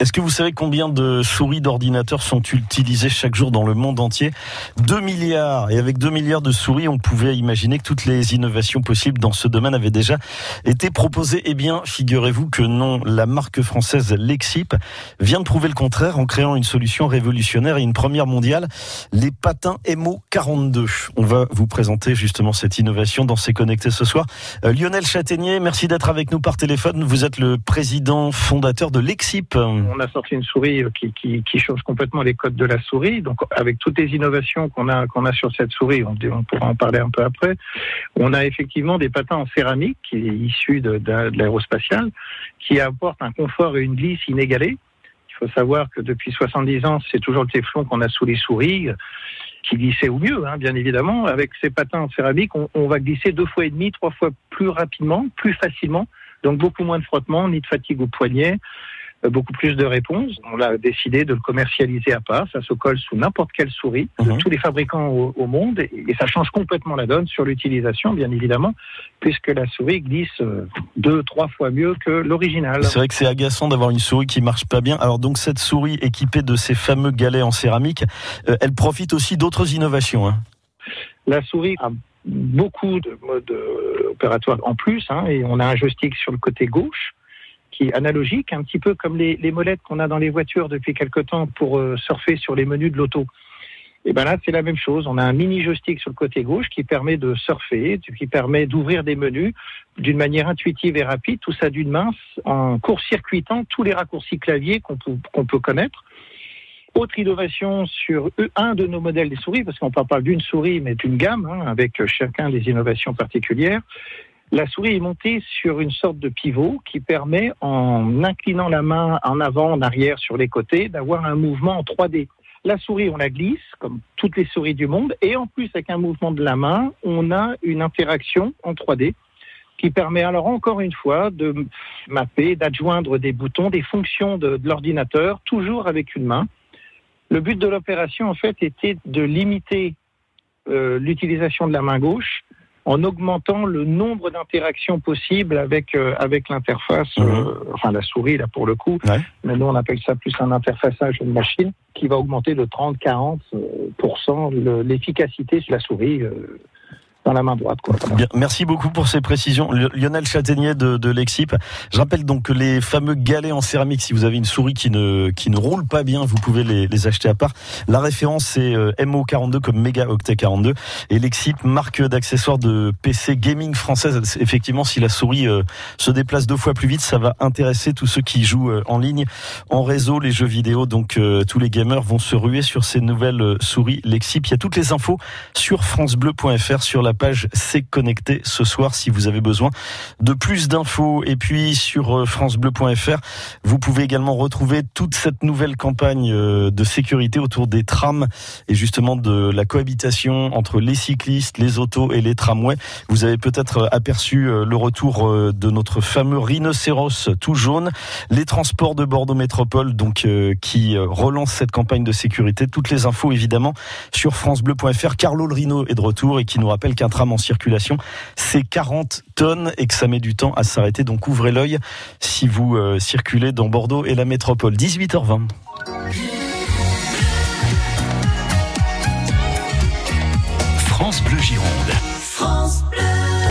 Est-ce que vous savez combien de souris d'ordinateur sont utilisées chaque jour dans le monde entier? 2 milliards. Et avec 2 milliards de souris, on pouvait imaginer que toutes les innovations possibles dans ce domaine avaient déjà été proposées. Eh bien, figurez-vous que non. La marque française Lexip vient de prouver le contraire en créant une solution révolutionnaire et une première mondiale, les patins Emo 42. On va vous présenter justement cette innovation dans ces connectés ce soir. Euh, Lionel Châtaignier, merci d'être avec nous par téléphone. Vous êtes le président fondateur de Lexip on a sorti une souris qui, change complètement les codes de la souris. Donc, avec toutes les innovations qu'on a, a sur cette souris, on, pourra en parler un peu après. On a effectivement des patins en céramique qui est issu de, l'aérospatiale, qui apportent un confort et une glisse inégalés. Il faut savoir que depuis 70 ans, c'est toujours le téflon qu'on a sous les souris qui glissait au mieux, hein, bien évidemment. Avec ces patins en céramique, on, on, va glisser deux fois et demi, trois fois plus rapidement, plus facilement. Donc beaucoup moins de frottement, ni de fatigue au poignet beaucoup plus de réponses. On a décidé de le commercialiser à part. Ça se colle sous n'importe quelle souris de tous les fabricants au, au, monde et ça change complètement la donne sur l'utilisation, bien évidemment, puisque la souris glisse deux, trois fois mieux que l'original. C'est vrai que c'est agaçant d'avoir une souris qui marche pas bien. Alors donc cette souris équipée de ces fameux galets en céramique, euh, elle profite aussi d'autres innovations. Hein. La souris a beaucoup de modes opératoires en plus, hein, et on a un joystick sur le côté gauche analogique, un petit peu comme les, molettes qu'on a dans les voitures depuis quelque temps pour euh, surfer sur les menus de l'auto. Et ben là, c'est la même chose. On a un mini joystick sur le côté gauche qui permet de surfer, qui permet d'ouvrir des menus d'une manière intuitive et rapide, tout ça d'une main, en court-circuitant tous les raccourcis clavier qu'on peut, connaître. Autre innovation sur un de nos modèles des souris, parce qu'on parle pas d'une souris, mais d'une gamme, hein, avec chacun des innovations particulières. La souris est montée sur une sorte de pivot qui permet, en inclinant la main en avant, en arrière, sur les côtés, d'avoir un mouvement en 3D. La souris, on la glisse, comme toutes les souris du monde, et en plus, avec un mouvement de la main, on a une interaction en 3D qui permet alors encore une fois de mapper, d'adjoindre des boutons, des fonctions de, l'ordinateur, toujours avec une main. Le but de l'opération, en fait, était de limiter euh, l'utilisation de la main gauche en augmentant le nombre d'interactions possibles avec euh, avec l'interface, mmh. euh, enfin la souris là pour le coup. Ouais. Mais nous on appelle ça plus un interfaçage d'une machine qui va augmenter de 30-40% l'efficacité sur la souris. Euh, dans la main droite. Quoi. Bien, merci beaucoup pour ces précisions. Lionel Châtaignier de, de Lexip. Je rappelle donc les fameux galets en céramique, si vous avez une souris qui ne, qui ne roule pas bien, vous pouvez les, les acheter à part. La référence c'est MO42 comme Mega Octet 42. Et Lexip, marque d'accessoires de PC gaming française. Effectivement, si la souris euh, se déplace deux fois plus vite, ça va intéresser tous ceux qui jouent euh, en ligne, en réseau, les jeux vidéo. Donc euh, tous les gamers vont se ruer sur ces nouvelles souris Lexip. Il y a toutes les infos sur francebleu.fr, sur la page C'est connecté ce soir si vous avez besoin de plus d'infos. Et puis sur francebleu.fr, vous pouvez également retrouver toute cette nouvelle campagne de sécurité autour des trams et justement de la cohabitation entre les cyclistes, les autos et les tramways. Vous avez peut-être aperçu le retour de notre fameux rhinocéros tout jaune, les transports de Bordeaux Métropole donc qui relance cette campagne de sécurité. Toutes les infos évidemment sur francebleu.fr. Carlo le Rhino est de retour et qui nous rappelle qu'un tram en circulation, c'est 40 tonnes et que ça met du temps à s'arrêter. Donc ouvrez l'œil si vous euh, circulez dans Bordeaux et la métropole. 18h20.